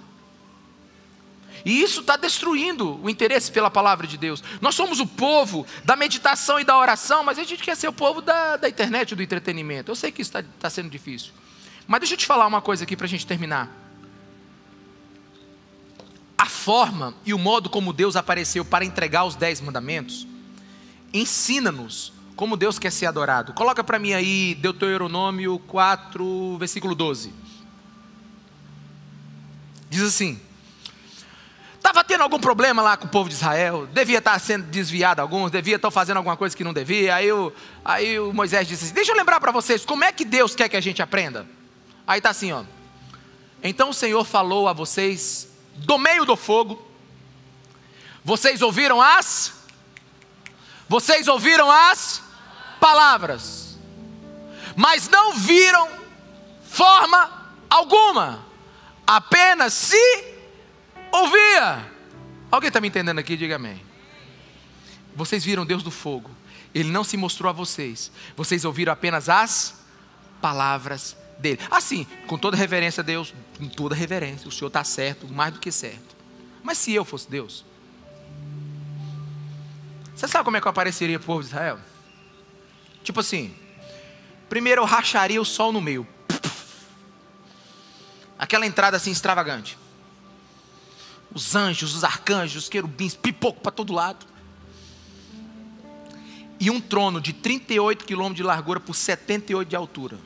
E isso está destruindo o interesse pela palavra de Deus. Nós somos o povo da meditação e da oração, mas a gente quer ser o povo da, da internet, do entretenimento. Eu sei que isso está tá sendo difícil. Mas deixa eu te falar uma coisa aqui para a gente terminar a forma e o modo como Deus apareceu para entregar os dez mandamentos, ensina-nos como Deus quer ser adorado. Coloca para mim aí Deuteronômio 4, versículo 12. Diz assim: Estava tendo algum problema lá com o povo de Israel, devia estar sendo desviado alguns, devia estar fazendo alguma coisa que não devia. Aí o, aí o Moisés disse assim: Deixa eu lembrar para vocês, como é que Deus quer que a gente aprenda? Aí está assim, ó. Então o Senhor falou a vocês do meio do fogo. Vocês ouviram as? Vocês ouviram as palavras, mas não viram forma alguma, apenas se ouvia. Alguém está me entendendo aqui? Diga amém. Vocês viram Deus do fogo, Ele não se mostrou a vocês, vocês ouviram apenas as palavras dele. Assim, com toda reverência a Deus, com toda reverência, o Senhor está certo, mais do que certo. Mas se eu fosse Deus, você sabe como é que eu apareceria para o povo de Israel? Tipo assim, primeiro eu racharia o sol no meio. Aquela entrada assim extravagante. Os anjos, os arcanjos, os querubins, pipoco para todo lado. E um trono de 38 quilômetros de largura por 78 de altura.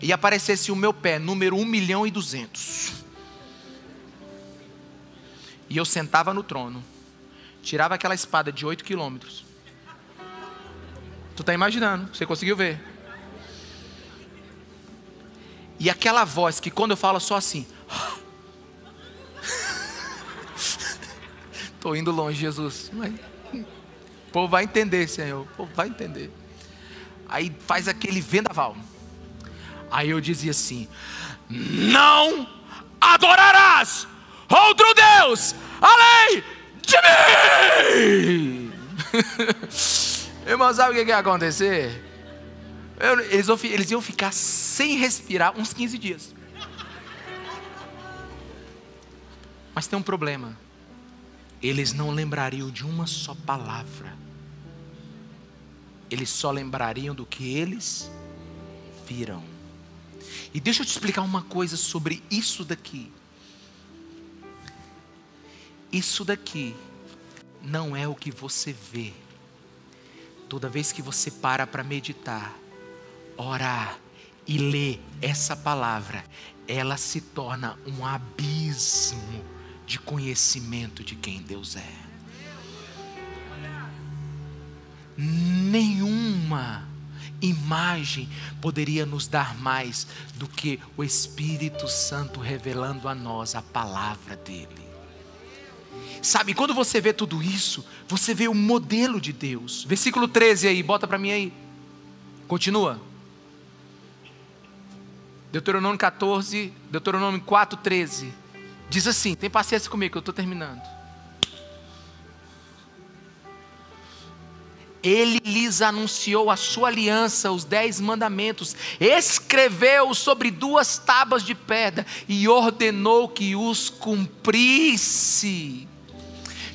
e aparecesse o meu pé, número 1 milhão e 200. E eu sentava no trono, tirava aquela espada de 8 quilômetros. Tu está imaginando, você conseguiu ver. E aquela voz que quando eu falo só assim. Estou indo longe, Jesus. Mas, o povo vai entender, Senhor. O povo vai entender. Aí faz aquele vendaval. Aí eu dizia assim: Não adorarás outro Deus além de mim. Irmão, sabe o que ia acontecer? Eles, eles iam ficar sem respirar uns 15 dias. Mas tem um problema. Eles não lembrariam de uma só palavra. Eles só lembrariam do que eles viram. E deixa eu te explicar uma coisa sobre isso daqui. Isso daqui não é o que você vê. Toda vez que você para para meditar, orar e ler essa palavra, ela se torna um abismo de conhecimento de quem Deus é. Nenhuma imagem poderia nos dar mais do que o Espírito Santo revelando a nós a palavra dele. Sabe, quando você vê tudo isso, você vê o modelo de Deus. Versículo 13 aí, bota para mim aí. Continua. Deuteronômio 14, Deuteronômio 4, 13. Diz assim: tem paciência comigo eu estou terminando. Ele lhes anunciou a sua aliança, os dez mandamentos, escreveu sobre duas tábuas de pedra e ordenou que os cumprisse.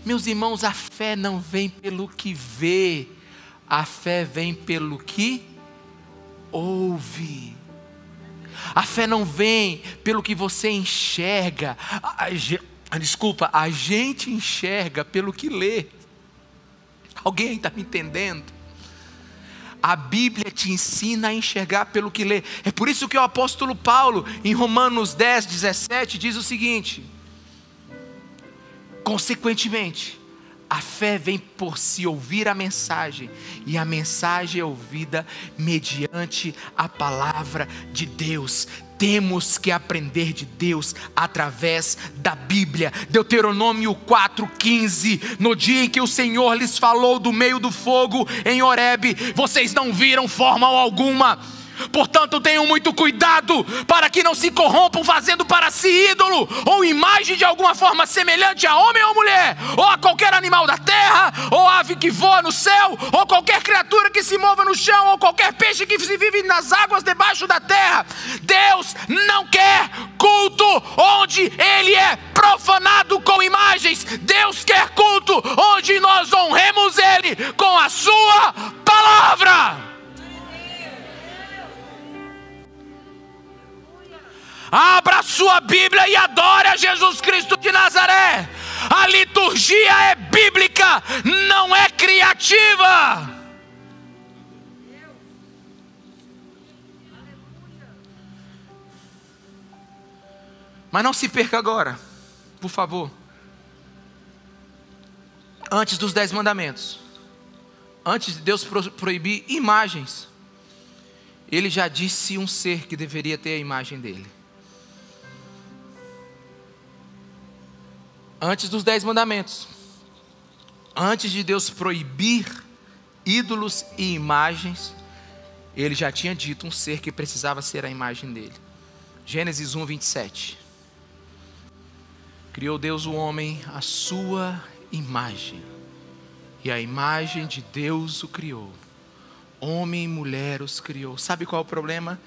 Meus irmãos, a fé não vem pelo que vê, a fé vem pelo que ouve. A fé não vem pelo que você enxerga. Desculpa, a gente enxerga pelo que lê. Alguém está me entendendo? A Bíblia te ensina a enxergar pelo que lê. É por isso que o apóstolo Paulo, em Romanos 10, 17, diz o seguinte: Consequentemente, a fé vem por se ouvir a mensagem, e a mensagem é ouvida mediante a palavra de Deus. Temos que aprender de Deus através da Bíblia. Deuteronômio 4,15. No dia em que o Senhor lhes falou do meio do fogo em Horebe, vocês não viram forma alguma Portanto, tenham muito cuidado para que não se corrompam fazendo para si ídolo ou imagem de alguma forma semelhante a homem ou mulher, ou a qualquer animal da terra, ou ave que voa no céu, ou qualquer criatura que se mova no chão, ou qualquer peixe que se vive nas águas debaixo da terra. Deus não quer culto onde ele é profanado com imagens. Deus quer culto onde nós honremos ele com a sua palavra. Sua Bíblia e adore a Jesus Cristo de Nazaré. A liturgia é bíblica, não é criativa. Mas não se perca agora, por favor. Antes dos dez mandamentos, antes de Deus proibir imagens, Ele já disse um ser que deveria ter a imagem dele. Antes dos dez mandamentos, antes de Deus proibir ídolos e imagens, ele já tinha dito um ser que precisava ser a imagem dele. Gênesis 1, 27. Criou Deus o homem à sua imagem, e a imagem de Deus o criou. Homem e mulher os criou. Sabe qual é o problema?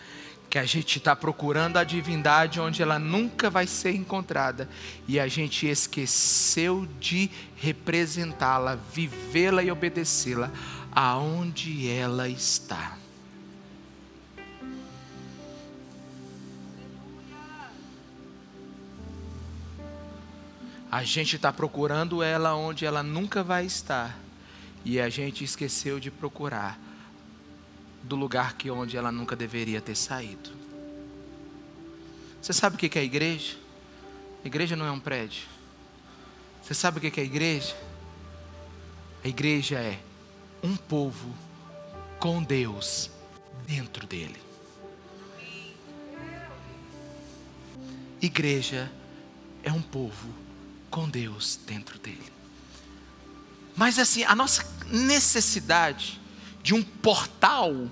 Que a gente está procurando a divindade onde ela nunca vai ser encontrada e a gente esqueceu de representá-la, vivê-la e obedecê-la aonde ela está. A gente está procurando ela onde ela nunca vai estar e a gente esqueceu de procurar do lugar que onde ela nunca deveria ter saído. Você sabe o que é a igreja? A igreja não é um prédio. Você sabe o que é a igreja? A igreja é um povo com Deus dentro dele. Igreja é um povo com Deus dentro dele. Mas assim, a nossa necessidade de um portal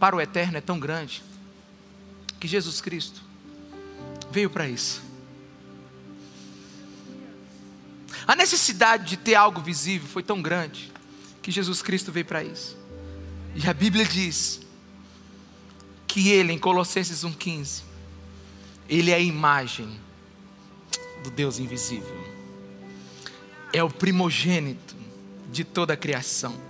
para o eterno é tão grande que Jesus Cristo veio para isso. A necessidade de ter algo visível foi tão grande que Jesus Cristo veio para isso. E a Bíblia diz que ele, em Colossenses 1,15, ele é a imagem do Deus invisível, é o primogênito de toda a criação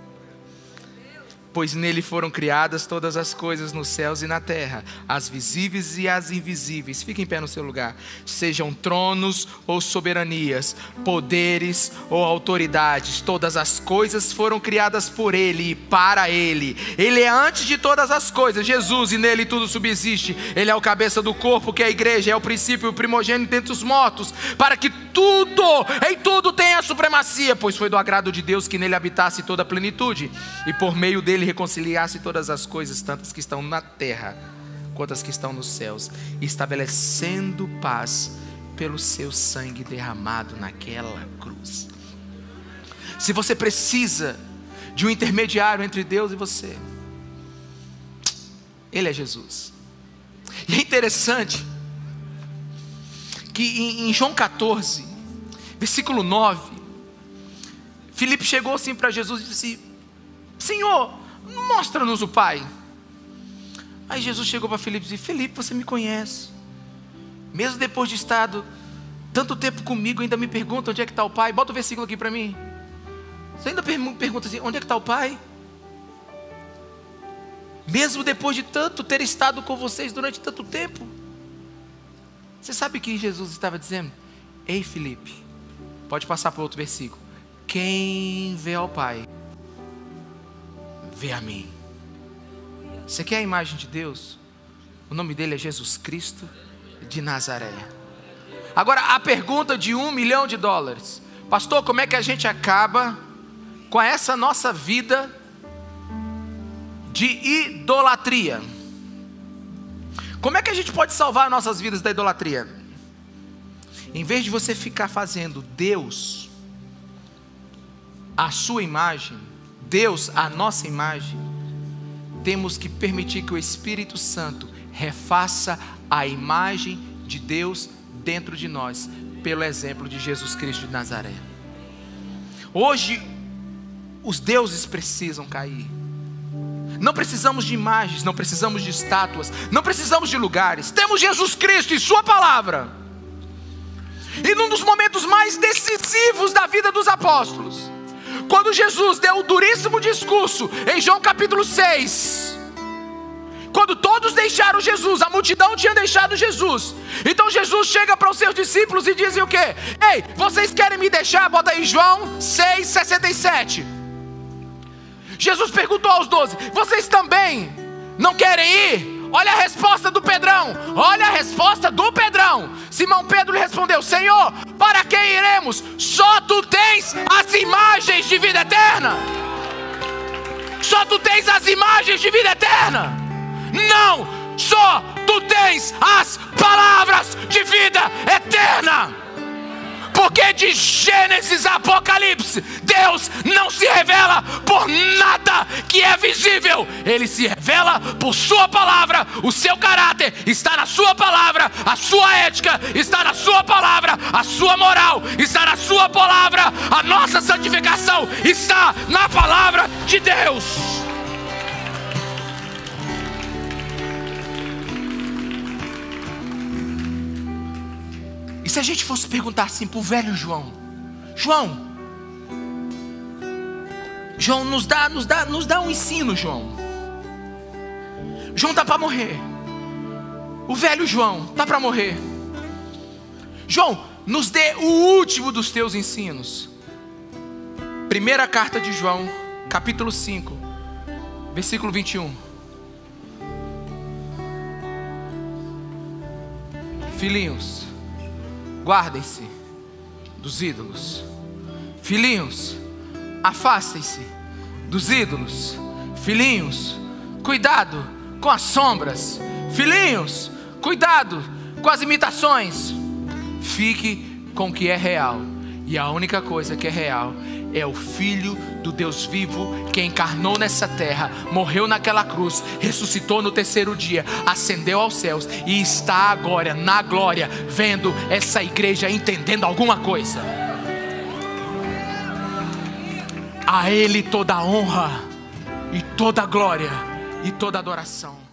pois nele foram criadas todas as coisas nos céus e na terra, as visíveis e as invisíveis. Fique em pé no seu lugar. Sejam tronos ou soberanias, poderes ou autoridades, todas as coisas foram criadas por ele e para ele. Ele é antes de todas as coisas, Jesus, e nele tudo subsiste. Ele é o cabeça do corpo, que é a igreja, é o princípio, o primogênito dentre os mortos, para que tudo, em tudo tenha supremacia, pois foi do agrado de Deus que nele habitasse toda a plenitude, e por meio dele reconciliasse todas as coisas, tantas que estão na terra quanto as que estão nos céus, estabelecendo paz pelo seu sangue derramado naquela cruz. Se você precisa de um intermediário entre Deus e você, Ele é Jesus. E é interessante que em João 14, versículo 9, Filipe chegou assim para Jesus e disse: Senhor, Mostra-nos o Pai. Aí Jesus chegou para Felipe e disse: Felipe, você me conhece. Mesmo depois de estar tanto tempo comigo, ainda me pergunta onde é que está o Pai. Bota o versículo aqui para mim. Você ainda pergunta assim: onde é que está o Pai? Mesmo depois de tanto ter estado com vocês durante tanto tempo. Você sabe o que Jesus estava dizendo? Ei, Felipe, pode passar para outro versículo. Quem vê ao Pai, vê a mim. Você quer a imagem de Deus? O nome dele é Jesus Cristo de Nazaré. Agora, a pergunta de um milhão de dólares: Pastor, como é que a gente acaba com essa nossa vida de idolatria? Como é que a gente pode salvar nossas vidas da idolatria? Em vez de você ficar fazendo Deus a sua imagem, Deus a nossa imagem, temos que permitir que o Espírito Santo refaça a imagem de Deus dentro de nós, pelo exemplo de Jesus Cristo de Nazaré. Hoje, os deuses precisam cair. Não precisamos de imagens, não precisamos de estátuas, não precisamos de lugares. Temos Jesus Cristo e Sua palavra. E num dos momentos mais decisivos da vida dos apóstolos, quando Jesus deu o duríssimo discurso em João capítulo 6, quando todos deixaram Jesus, a multidão tinha deixado Jesus. Então Jesus chega para os seus discípulos e diz o quê? Ei, vocês querem me deixar? Bota aí João 6,67. Jesus perguntou aos doze: Vocês também não querem ir? Olha a resposta do Pedrão. Olha a resposta do Pedrão. Simão Pedro lhe respondeu: Senhor, para quem iremos? Só tu tens as imagens de vida eterna. Só tu tens as imagens de vida eterna. Não, só tu tens as palavras de vida eterna. Porque de Gênesis a Apocalipse, Deus não se revela por nada que é visível, Ele se revela por Sua palavra, o seu caráter está na Sua palavra, a sua ética está na Sua palavra, a sua moral está na Sua palavra, a nossa santificação está na palavra de Deus. Se a gente fosse perguntar assim para o velho João: João, João, nos dá, nos dá, nos dá um ensino, João. João tá para morrer. O velho João tá para morrer. João, nos dê o último dos teus ensinos. Primeira carta de João, capítulo 5, versículo 21. Filhinhos, guardem-se dos ídolos. Filhinhos, afastem-se dos ídolos. Filhinhos, cuidado com as sombras. Filhinhos, cuidado com as imitações. Fique com o que é real. E a única coisa que é real é o Filho do Deus vivo que encarnou nessa terra, morreu naquela cruz, ressuscitou no terceiro dia, ascendeu aos céus e está agora na glória, vendo essa igreja entendendo alguma coisa. A Ele toda a honra e toda a glória e toda a adoração.